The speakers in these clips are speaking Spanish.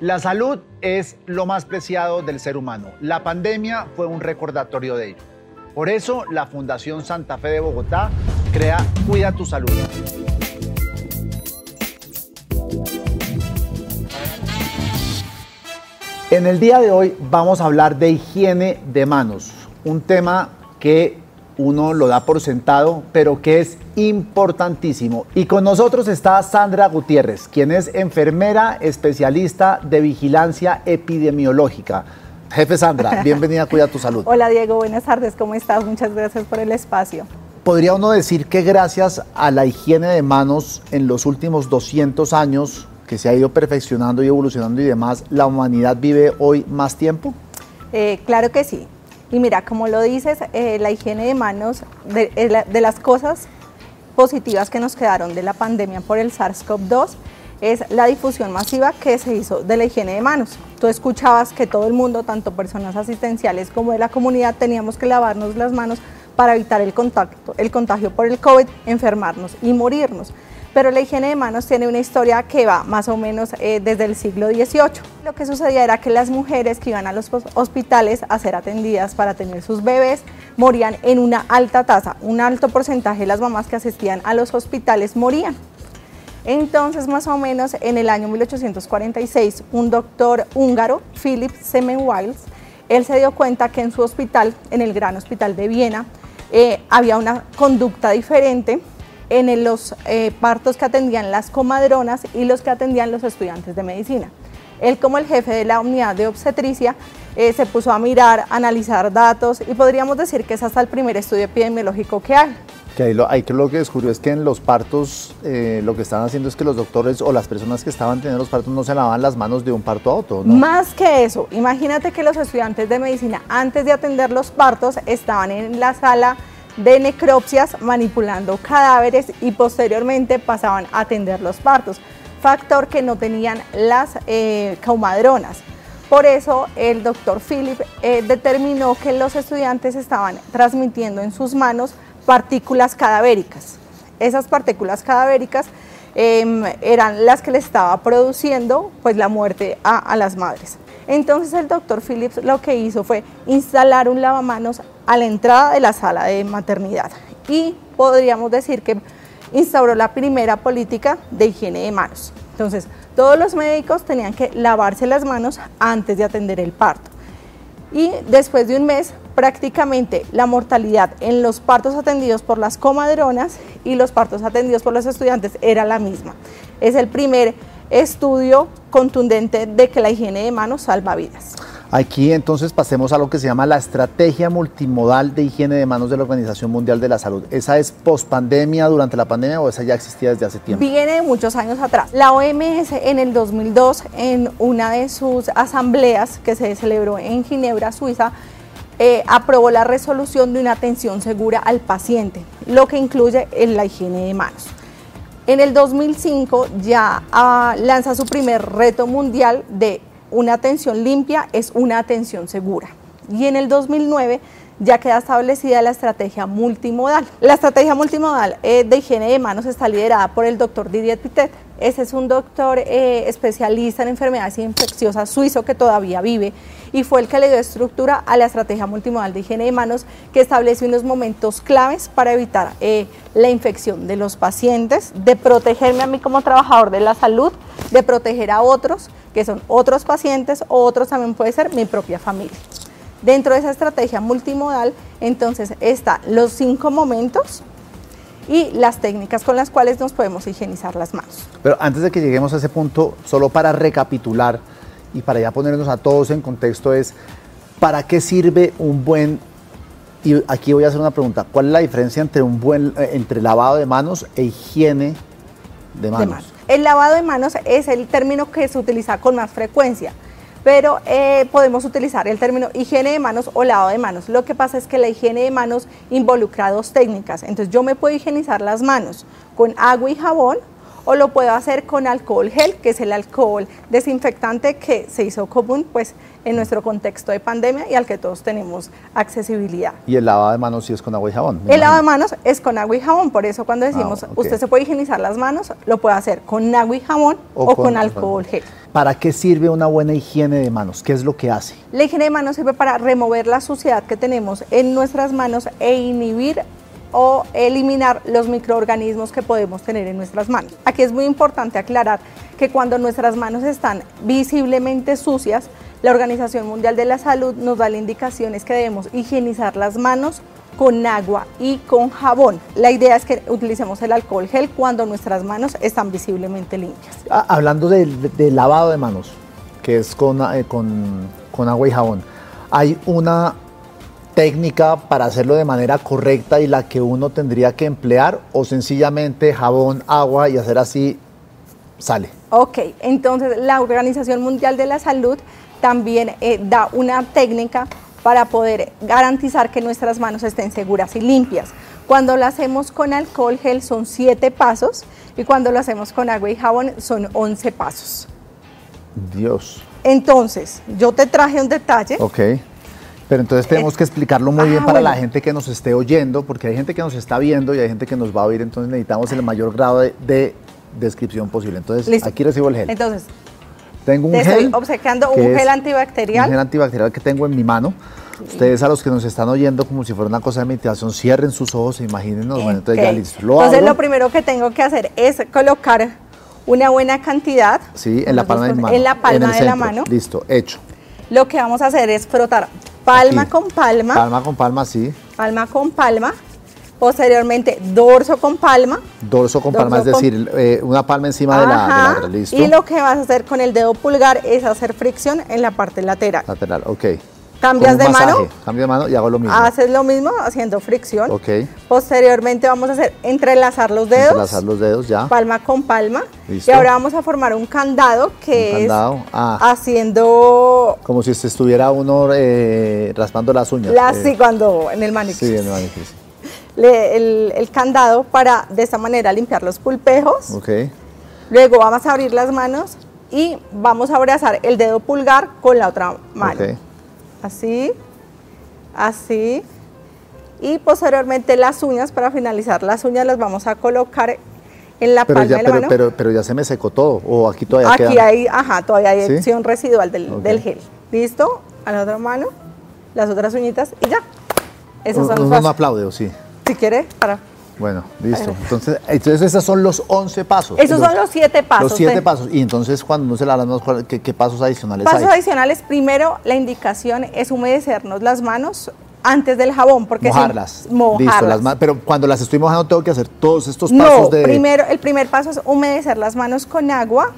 La salud es lo más preciado del ser humano. La pandemia fue un recordatorio de ello. Por eso, la Fundación Santa Fe de Bogotá crea Cuida tu Salud. En el día de hoy vamos a hablar de higiene de manos, un tema que uno lo da por sentado, pero que es importantísimo. Y con nosotros está Sandra Gutiérrez, quien es enfermera especialista de vigilancia epidemiológica. Jefe Sandra, bienvenida a Cuida tu Salud. Hola Diego, buenas tardes, ¿cómo estás? Muchas gracias por el espacio. Podría uno decir que gracias a la higiene de manos en los últimos 200 años, que se ha ido perfeccionando y evolucionando y demás, ¿la humanidad vive hoy más tiempo? Eh, claro que sí. Y mira, como lo dices, eh, la higiene de manos, de, de, las cosas positivas que nos quedaron de la pandemia por el SARS-CoV-2, es la difusión masiva que se hizo de la higiene de manos. Tú escuchabas que todo el mundo, tanto personas asistenciales como de la comunidad, teníamos que lavarnos las manos para evitar el contacto, el contagio por el COVID, enfermarnos y morirnos pero la higiene de manos tiene una historia que va más o menos eh, desde el siglo XVIII. Lo que sucedía era que las mujeres que iban a los hospitales a ser atendidas para tener sus bebés morían en una alta tasa, un alto porcentaje de las mamás que asistían a los hospitales morían. Entonces, más o menos en el año 1846, un doctor húngaro, Philip Semmelweis, él se dio cuenta que en su hospital, en el Gran Hospital de Viena, eh, había una conducta diferente en los eh, partos que atendían las comadronas y los que atendían los estudiantes de medicina. Él como el jefe de la unidad de obstetricia eh, se puso a mirar, analizar datos y podríamos decir que es hasta el primer estudio epidemiológico que hay. Que ahí lo, que lo que descubrió es que en los partos eh, lo que estaban haciendo es que los doctores o las personas que estaban teniendo los partos no se lavaban las manos de un parto a otro. ¿no? Más que eso, imagínate que los estudiantes de medicina antes de atender los partos estaban en la sala de necropsias manipulando cadáveres y posteriormente pasaban a atender los partos, factor que no tenían las eh, caumadronas. Por eso el doctor Philip eh, determinó que los estudiantes estaban transmitiendo en sus manos partículas cadavéricas. Esas partículas cadavéricas em, eran las que le estaba produciendo pues, la muerte a, a las madres. Entonces el doctor Phillips lo que hizo fue instalar un lavamanos a la entrada de la sala de maternidad y podríamos decir que instauró la primera política de higiene de manos. Entonces, todos los médicos tenían que lavarse las manos antes de atender el parto. Y después de un mes, prácticamente la mortalidad en los partos atendidos por las comadronas y los partos atendidos por los estudiantes era la misma. Es el primer estudio contundente de que la higiene de manos salva vidas. Aquí entonces pasemos a lo que se llama la estrategia multimodal de higiene de manos de la Organización Mundial de la Salud. ¿Esa es post pandemia, durante la pandemia o esa ya existía desde hace tiempo? Viene de muchos años atrás. La OMS en el 2002, en una de sus asambleas que se celebró en Ginebra, Suiza, eh, aprobó la resolución de una atención segura al paciente, lo que incluye la higiene de manos. En el 2005 ya ah, lanza su primer reto mundial de una atención limpia es una atención segura. Y en el 2009 ya queda establecida la estrategia multimodal. La estrategia multimodal eh, de higiene de manos está liderada por el doctor Didier Pitet. Ese es un doctor eh, especialista en enfermedades infecciosas suizo que todavía vive y fue el que le dio estructura a la estrategia multimodal de higiene de manos que establece unos momentos claves para evitar eh, la infección de los pacientes, de protegerme a mí como trabajador de la salud, de proteger a otros que son otros pacientes o otros también puede ser mi propia familia. Dentro de esa estrategia multimodal, entonces, están los cinco momentos y las técnicas con las cuales nos podemos higienizar las manos. Pero antes de que lleguemos a ese punto, solo para recapitular y para ya ponernos a todos en contexto es, ¿para qué sirve un buen, y aquí voy a hacer una pregunta, ¿cuál es la diferencia entre un buen, eh, entre lavado de manos e higiene de manos? El lavado de manos es el término que se utiliza con más frecuencia pero eh, podemos utilizar el término higiene de manos o lavado de manos. Lo que pasa es que la higiene de manos involucra dos técnicas. Entonces yo me puedo higienizar las manos con agua y jabón o lo puedo hacer con alcohol gel, que es el alcohol desinfectante que se hizo común pues en nuestro contexto de pandemia y al que todos tenemos accesibilidad. ¿Y el lavado de manos sí es con agua y jabón? El lavado de manos es con agua y jabón, por eso cuando decimos ah, usted se puede higienizar las manos, lo puede hacer con agua y jabón o, con, alcohol gel. ¿Para qué sirve una buena higiene de manos? ¿Qué es lo que hace? La higiene de manos sirve para remover la suciedad que tenemos en nuestras manos e inhibir o eliminar los microorganismos que podemos tener en nuestras manos. Aquí es muy importante aclarar que cuando nuestras manos están visiblemente sucias, la Organización Mundial de la Salud nos da la indicación es que debemos higienizar las manos con agua y con jabón. La idea es que utilicemos el alcohol gel cuando nuestras manos están visiblemente limpias. Ah, hablando de, lavado de manos, que es con, eh, agua y jabón, hay una técnica para hacerlo de manera correcta y la que uno tendría que emplear o sencillamente jabón, agua y hacer así sale? Ok, entonces la Organización Mundial de la Salud también eh, da una técnica para poder garantizar que nuestras manos estén seguras y limpias. Cuando lo hacemos con alcohol gel son 7 pasos y cuando lo hacemos con agua y jabón son 11 pasos. Dios. Entonces, yo te traje un detalle. Ok. Pero entonces tenemos que explicarlo muy bien ah, para la gente que nos esté oyendo, porque hay gente que nos está viendo y hay gente que nos va a oír, entonces necesitamos el mayor grado de, descripción posible. Entonces, aquí recibo el gel. Entonces, tengo un te gel. Estoy obsequiando un gel antibacterial. Un gel antibacterial que tengo en mi mano. Ustedes a los que nos están oyendo como si fuera una cosa de meditación, cierren sus ojos e imagínense. Bueno, entonces ya listo. entonces lo primero que tengo que hacer es colocar una buena cantidad. Sí, en la palma de mano. En la palma de la mano. Listo, hecho. Lo que vamos a hacer es frotar palma con palma. Palma con palma, sí. Palma con palma. Posteriormente, dorso con palma. Dorso con palma, es decir, eh, una palma encima de la, otra, listo. Y lo que vas a hacer con el dedo pulgar es hacer fricción en la parte lateral. Lateral, ok. Cambias de mano. Cambio de mano y hago lo mismo. Haces lo mismo haciendo fricción. Ok. Posteriormente vamos a hacer entrelazar los dedos. Entrelazar los dedos, ya. Palma con palma. Listo. Y ahora vamos a formar un candado que un candado. Ah. haciendo... Como si estuviera uno eh, raspando las uñas. sí, cuando en el manicure. Sí, en el manicure. el, el, candado para de esta manera limpiar los pulpejos. Ok. Luego vamos a abrir las manos y vamos a abrazar el dedo pulgar con la otra mano. Okay así, así. Y posteriormente las uñas, para finalizar las uñas las vamos a colocar en la palma de la mano. Pero, pero, ya se me secó todo, o aquí todavía Aquí hay, ajá, todavía hay acción residual del, gel. ¿Listo? A la otra mano, las otras uñitas y ya. Esos son no aplaude, ¿o sí? Si quiere, para bueno, listo. Entonces, entonces esos son los 11 pasos. Esos son los 7 pasos. Los 7 pasos. Y entonces cuando no se la manos, ¿qué, ¿qué, pasos adicionales pasos adicionales, primero la indicación es humedecernos las manos antes del jabón. Porque mojarlas. mojarlas. Listo, pero cuando las estoy mojando tengo que hacer todos estos pasos no, primero, el primer paso es humedecer las manos con agua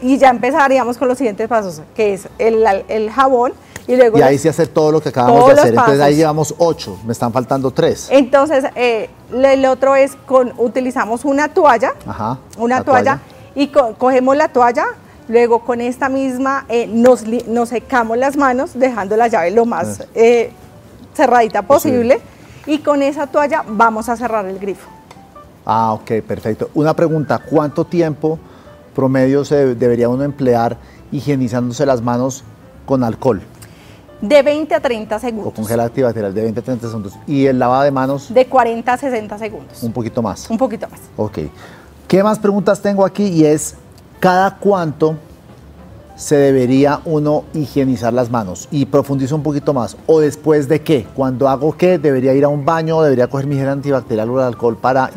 y ya empezaríamos con los siguientes pasos, que es el, el jabón y, luego ahí se hace todo lo que acabamos de hacer. Entonces ahí llevamos ocho, me están faltando tres. Entonces, eh, el otro es con, utilizamos una toalla, Ajá, una toalla, y cogemos la toalla, luego con esta misma eh, nos, nos, secamos las manos, dejando la llave lo más eh, cerradita posible, y con esa toalla vamos a cerrar el grifo. Ah, ok, perfecto. Una pregunta, ¿cuánto tiempo promedio se debería uno emplear higienizándose las manos con alcohol? De 20 a 30 segundos. O con gel antibacterial de 20 a 30 segundos. ¿Y el lavado de manos? De 40 a 60 segundos. Un poquito más. Un poquito más. Ok. ¿Qué más preguntas tengo aquí? Y es, ¿cada cuánto se debería uno higienizar las manos? Y profundizo un poquito más. ¿O después de qué? Cuando hago qué, debería ir a un baño, debería coger mi gel antibacterial o el alcohol para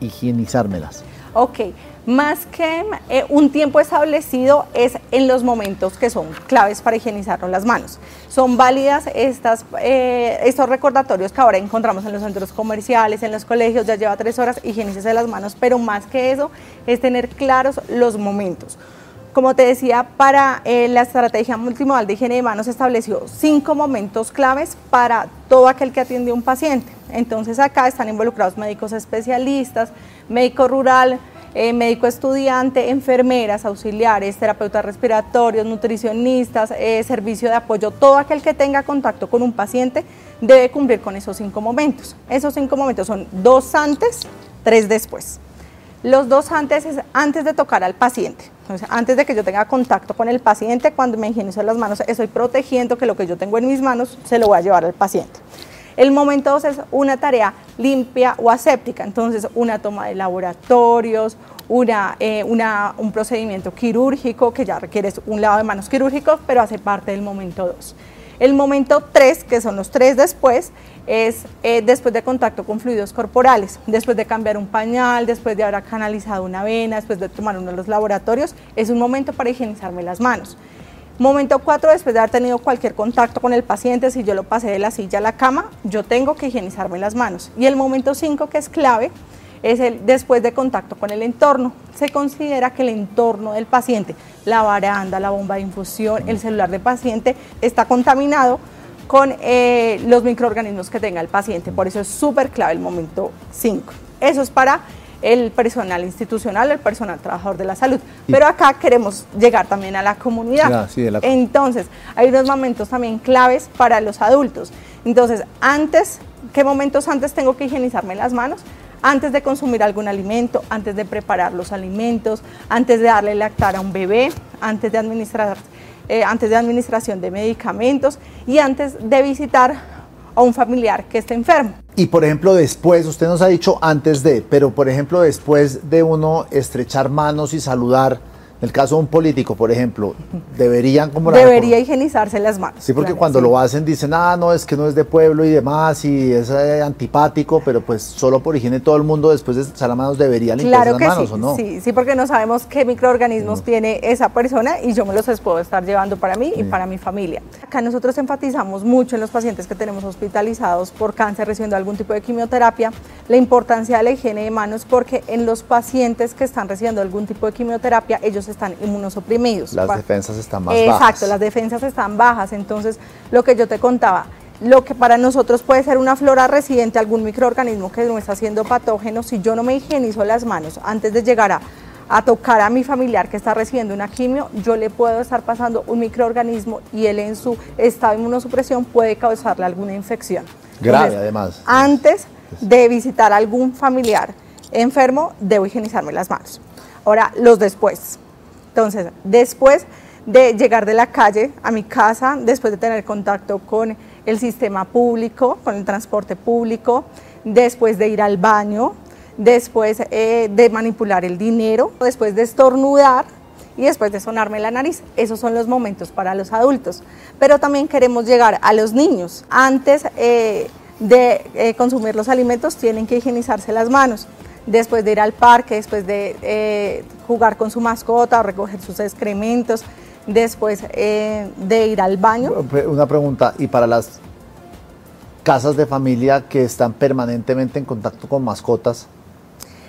higienizármelas. Ok más que eh, un tiempo establecido es en los momentos que son claves para higienizarnos las manos. Son válidas eh, estos recordatorios que ahora encontramos en los centros comerciales, en los colegios, ya lleva tres horas, higienícese las manos, pero más que eso es tener claros los momentos. Como te decía, para eh, la estrategia multimodal de higiene de manos estableció cinco momentos claves para todo aquel que atiende a un paciente. Entonces acá están involucrados médicos especialistas, médico rural, eh, médico estudiante, enfermeras, auxiliares, terapeutas respiratorios, nutricionistas, eh, servicio de apoyo, todo aquel que tenga contacto con un paciente debe cumplir con esos cinco momentos. Esos cinco momentos son dos antes, tres después. Los dos antes es antes de tocar al paciente. Entonces, antes de que yo tenga contacto con el paciente, cuando me higienizo las manos, estoy protegiendo que lo que yo tengo en mis manos se lo voy a llevar al paciente. El momento 2 es una tarea limpia o aséptica, entonces una toma de laboratorios, eh, una, un procedimiento quirúrgico que ya requiere un lavado de manos quirúrgico, pero hace parte del momento 2. El momento 3, que son los tres después, es eh, después de contacto con fluidos corporales, después de cambiar un pañal, después de haber canalizado una vena, después de tomar uno de los laboratorios, es un momento para higienizarme las manos. Momento 4, después de haber tenido cualquier contacto con el paciente, si yo lo pasé de la silla a la cama, yo tengo que higienizarme las manos. Y el momento 5, que es clave, es el después de contacto con el entorno. Se considera que el entorno del paciente, la baranda, la bomba de infusión, el celular del paciente, está contaminado con eh, los microorganismos que tenga el paciente. Por eso es súper clave el momento 5. Eso es para el personal institucional, el personal trabajador de la salud. Pero acá queremos llegar también a la comunidad. Entonces, hay unos momentos también claves para los adultos. Entonces, antes, ¿qué momentos antes tengo que higienizarme las manos? antes de consumir algún alimento, antes de preparar los alimentos, antes de darle lactar a un bebé, antes de administrar, eh, antes de administración de medicamentos y antes de visitar a un familiar que esté enfermo. Y por ejemplo, después, usted nos ha dicho antes de, pero por ejemplo, después de uno estrechar manos y saludar, el caso de un político, por ejemplo, deberían como Debería higienizarse las manos. Sí, porque cuando lo hacen dicen, ah, no, es que no es de pueblo y demás, y es eh, antipático, pero pues solo por higiene todo el mundo después de echar las manos debería limpiarse las manos, ¿o no? Sí, sí, porque no sabemos qué microorganismos tiene esa persona y yo me los puedo estar llevando para mí y para mi familia. Acá nosotros enfatizamos mucho en los pacientes que tenemos hospitalizados por cáncer recibiendo algún tipo de quimioterapia, la importancia de la higiene de manos porque en los pacientes que están recibiendo algún tipo de quimioterapia, ellos están inmunosuprimidos. Las defensas están más bajas. Exacto, las defensas están bajas. Entonces, lo que yo te contaba, lo que para nosotros puede ser una flora residente, algún microorganismo que no está siendo patógeno, si yo no me higienizo las manos antes de llegar a, a, tocar a mi familiar que está recibiendo una quimio, yo le puedo estar pasando un microorganismo y él en su estado de inmunosupresión puede causarle alguna infección. Grave además. Antes de visitar a algún familiar enfermo, debo higienizarme las manos. Ahora, los después. Entonces, después de llegar de la calle a mi casa, después de tener contacto con el sistema público, con el transporte público, después de ir al baño, después eh, de manipular el dinero, después de estornudar y después de sonarme la nariz. Esos son los momentos para los adultos. Pero también queremos llegar a los niños. Antes eh, de eh, consumir los alimentos tienen que higienizarse las manos después de ir al parque, después de eh, jugar con su mascota o recoger sus excrementos, después eh, de ir al baño. Una pregunta, ¿y para las casas de familia que están permanentemente en contacto con mascotas?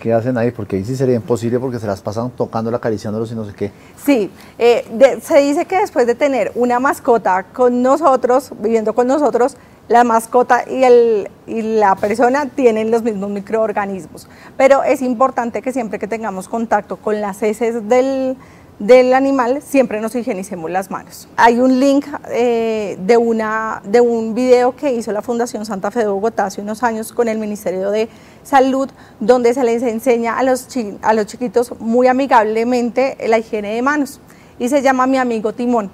¿Qué hacen ahí? Porque ahí sí sería imposible porque se las pasan tocándola, acariciándolos y no sé qué. Sí, eh, se dice que después de tener una mascota con nosotros, viviendo con nosotros, la mascota y, el, y la persona tienen los mismos microorganismos, pero es importante que siempre que tengamos contacto con las heces del, animal, siempre nos higienicemos las manos. Hay un link eh, de, una, de un video que hizo la Fundación Santa Fe de Bogotá hace unos años con el Ministerio de Salud, donde se les enseña a los, a los chiquitos muy amigablemente la higiene de manos y se llama Mi Amigo Timón.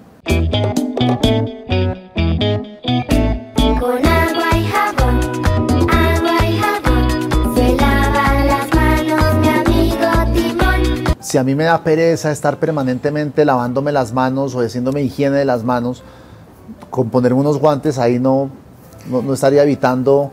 Si a mí me da pereza estar permanentemente lavándome las manos o haciéndome higiene de las manos, con ponerme unos guantes ahí no, no, estaría evitando.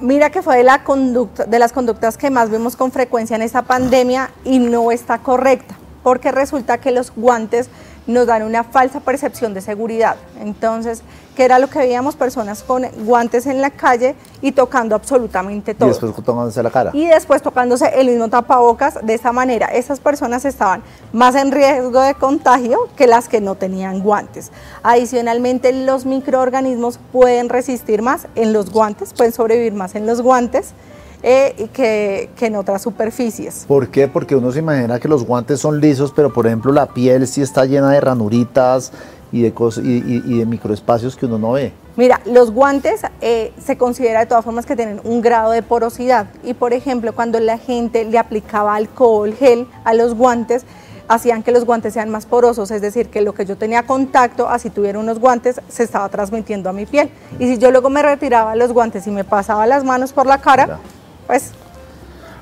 Mira que fue de, la conducta, de las conductas que más vemos con frecuencia en esta pandemia y no está correcta, porque resulta que los guantes nos dan una falsa percepción de seguridad. Entonces, que era lo que veíamos personas con guantes en la calle y tocando absolutamente todo. Y después tocándose la cara. Y después tocándose el mismo tapabocas. De esa manera, esas personas estaban más en riesgo de contagio que las que no tenían guantes. Adicionalmente, los microorganismos pueden resistir más en los guantes, pueden sobrevivir más en los guantes. Eh, que, que, en otras superficies. ¿Por qué? Porque uno se imagina que los guantes son lisos, pero por ejemplo la piel sí está llena de ranuritas, y de, y, de microespacios que uno no ve. Mira, los guantes eh, se considera de todas formas que tienen un grado de porosidad y por ejemplo cuando la gente le aplicaba alcohol, gel a los guantes, hacían que los guantes sean más porosos, es decir, que lo que yo tenía contacto, así tuviera unos guantes, se estaba transmitiendo a mi piel. Y si yo luego me retiraba los guantes y me pasaba las manos por la cara, pues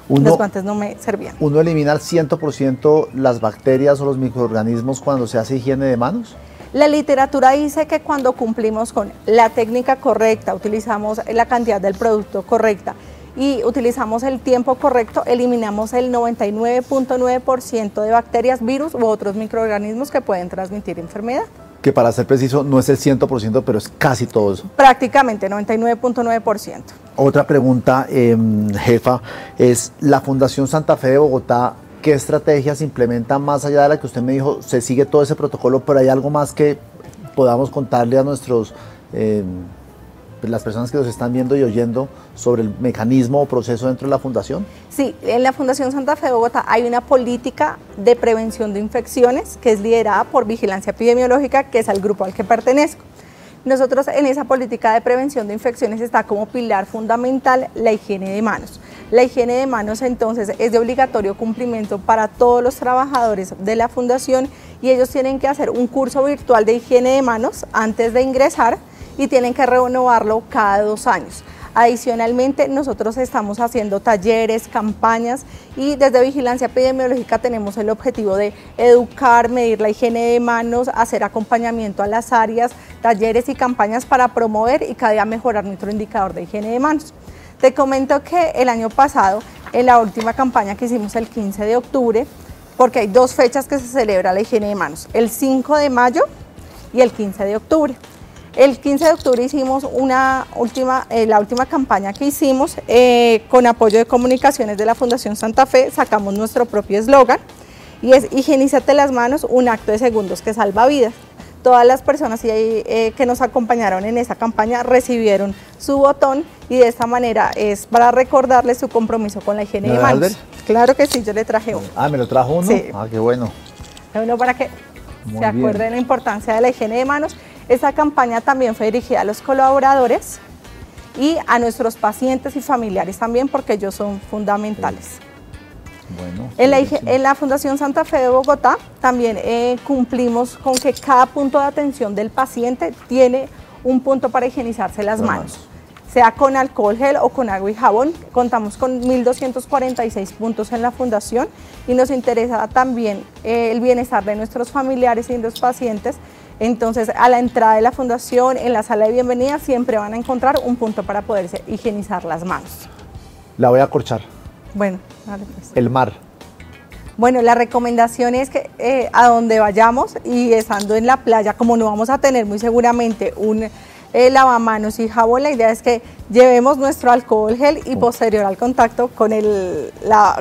los guantes no me servían. ¿Uno elimina al 100% las bacterias o los microorganismos cuando se hace higiene de manos? La literatura dice que cuando cumplimos con la técnica correcta, utilizamos la cantidad del producto correcta y utilizamos el tiempo correcto, eliminamos el 99.9% de bacterias, virus u otros microorganismos que pueden transmitir enfermedad que para ser preciso no es el 100%, pero es casi todo eso. Prácticamente, 99.9%. Otra pregunta, em, jefa, es la Fundación Santa Fe de Bogotá, ¿qué estrategias implementa más allá de la que usted me dijo? Se sigue todo ese protocolo, pero hay algo más que podamos contarle a nuestros... Em, las personas que nos están viendo y oyendo sobre el mecanismo o proceso dentro de la fundación? Sí, en la Fundación Santa Fe de Bogotá hay una política de prevención de infecciones que es liderada por Vigilancia Epidemiológica, que es el grupo al que pertenezco. Nosotros en esa política de prevención de infecciones está como pilar fundamental la higiene de manos. La higiene de manos entonces es de obligatorio cumplimiento para todos los trabajadores de la fundación y ellos tienen que hacer un curso virtual de higiene de manos antes de ingresar y tienen que renovarlo cada dos años. Adicionalmente, nosotros estamos haciendo talleres, campañas y desde Vigilancia Epidemiológica tenemos el objetivo de educar, medir la higiene de manos, hacer acompañamiento a las áreas, talleres y campañas para promover y cada día mejorar nuestro indicador de higiene de manos. Te comento que el año pasado, en la última campaña que hicimos el 15 de octubre, porque hay dos fechas que se celebra la higiene de manos, el 5 de mayo y el 15 de octubre. El 15 de octubre hicimos una última, eh, la última campaña que hicimos eh, con apoyo de comunicaciones de la Fundación Santa Fe, sacamos nuestro propio eslogan y es higienízate las manos, un acto de segundos que salva vidas. Todas las personas eh, que nos acompañaron en esa campaña recibieron su botón y de esta manera es para recordarles su compromiso con la higiene de manos. Claro que sí, yo le traje uno. Ah, ¿me lo trajo uno? Sí. Ah, qué bueno. Uno para que se acuerden de la importancia de la higiene de manos esta campaña también fue dirigida a los colaboradores y a nuestros pacientes y familiares también porque ellos son fundamentales. Bueno, en, la, Fundación Santa Fe de Bogotá también eh, cumplimos con que cada punto de atención del paciente tiene un punto para higienizarse las manos, sea con alcohol gel o con agua y jabón. Contamos con 1.246 puntos en la fundación y nos interesa también eh, el bienestar de nuestros familiares y de los pacientes entonces, a la entrada de la fundación, en la sala de bienvenida, siempre van a encontrar un punto para poderse higienizar las manos. La voy a corchar. Bueno, vale pues. El mar. Bueno, la recomendación es que eh, a donde vayamos y estando en la playa, como no vamos a tener muy seguramente un eh, lavamanos y jabón, la idea es que llevemos nuestro alcohol gel y posterior al contacto con el,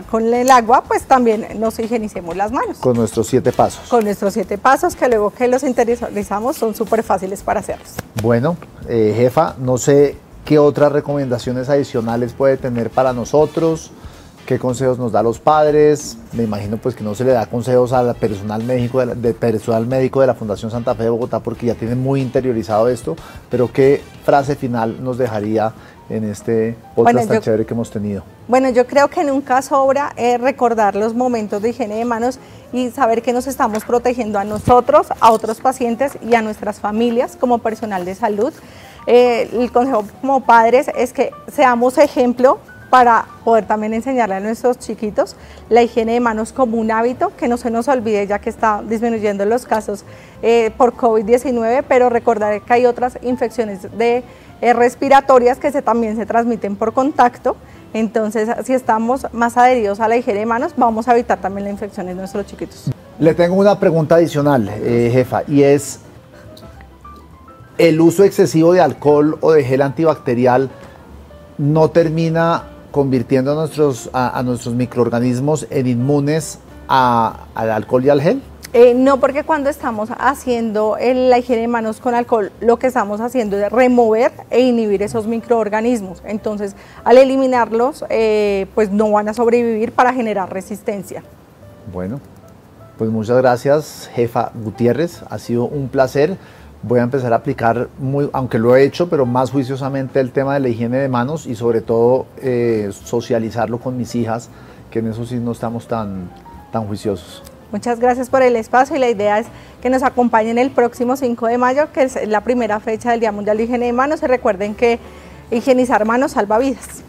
con el agua, pues también nos higienicemos las manos. Con nuestros siete pasos. Con nuestros siete pasos que luego que los interiorizamos son súper fáciles para hacerlos. Bueno, eh, jefa, no sé qué otras recomendaciones adicionales puede tener para nosotros qué consejos nos da a los padres. Me imagino pues que no se le da consejos al personal médico de, personal médico de la Fundación Santa Fe de Bogotá porque ya tienen muy interiorizado esto, pero qué frase final nos dejaría en este podcast tan chévere que hemos tenido. Bueno, yo creo que nunca sobra eh, recordar los momentos de higiene de manos y saber que nos estamos protegiendo a nosotros, a otros pacientes y a nuestras familias como personal de salud. Eh, el consejo como padres es que seamos ejemplo para poder también enseñarle a nuestros chiquitos la higiene de manos como un hábito, que no se nos olvide ya que está disminuyendo los casos eh, por COVID-19, pero recordar que hay otras infecciones eh, respiratorias que también se transmiten por contacto. Entonces, si estamos más adheridos a la higiene de manos, vamos a evitar también la infección en nuestros chiquitos. Le tengo una pregunta adicional, eh, jefa, y es, ¿el uso excesivo de alcohol o de gel antibacterial no termina convirtiendo a nuestros, a, nuestros microorganismos en inmunes al alcohol y al gel? Eh, no, porque cuando estamos haciendo la higiene de manos con alcohol, lo que estamos haciendo es remover e inhibir esos microorganismos. Entonces, al eliminarlos, eh, pues no van a sobrevivir para generar resistencia. Bueno, pues muchas gracias, jefa Gutiérrez. Ha sido un placer voy a empezar a aplicar, muy, aunque lo he hecho, pero más juiciosamente el tema de la higiene de manos y sobre todo eh, socializarlo con mis hijas, que en eso sí no estamos tan, tan juiciosos. Muchas gracias por el espacio y la idea es que nos acompañen el próximo 5 de mayo, que es la primera fecha del Día Mundial de Higiene de Manos. Y recuerden que higienizar manos salva vidas.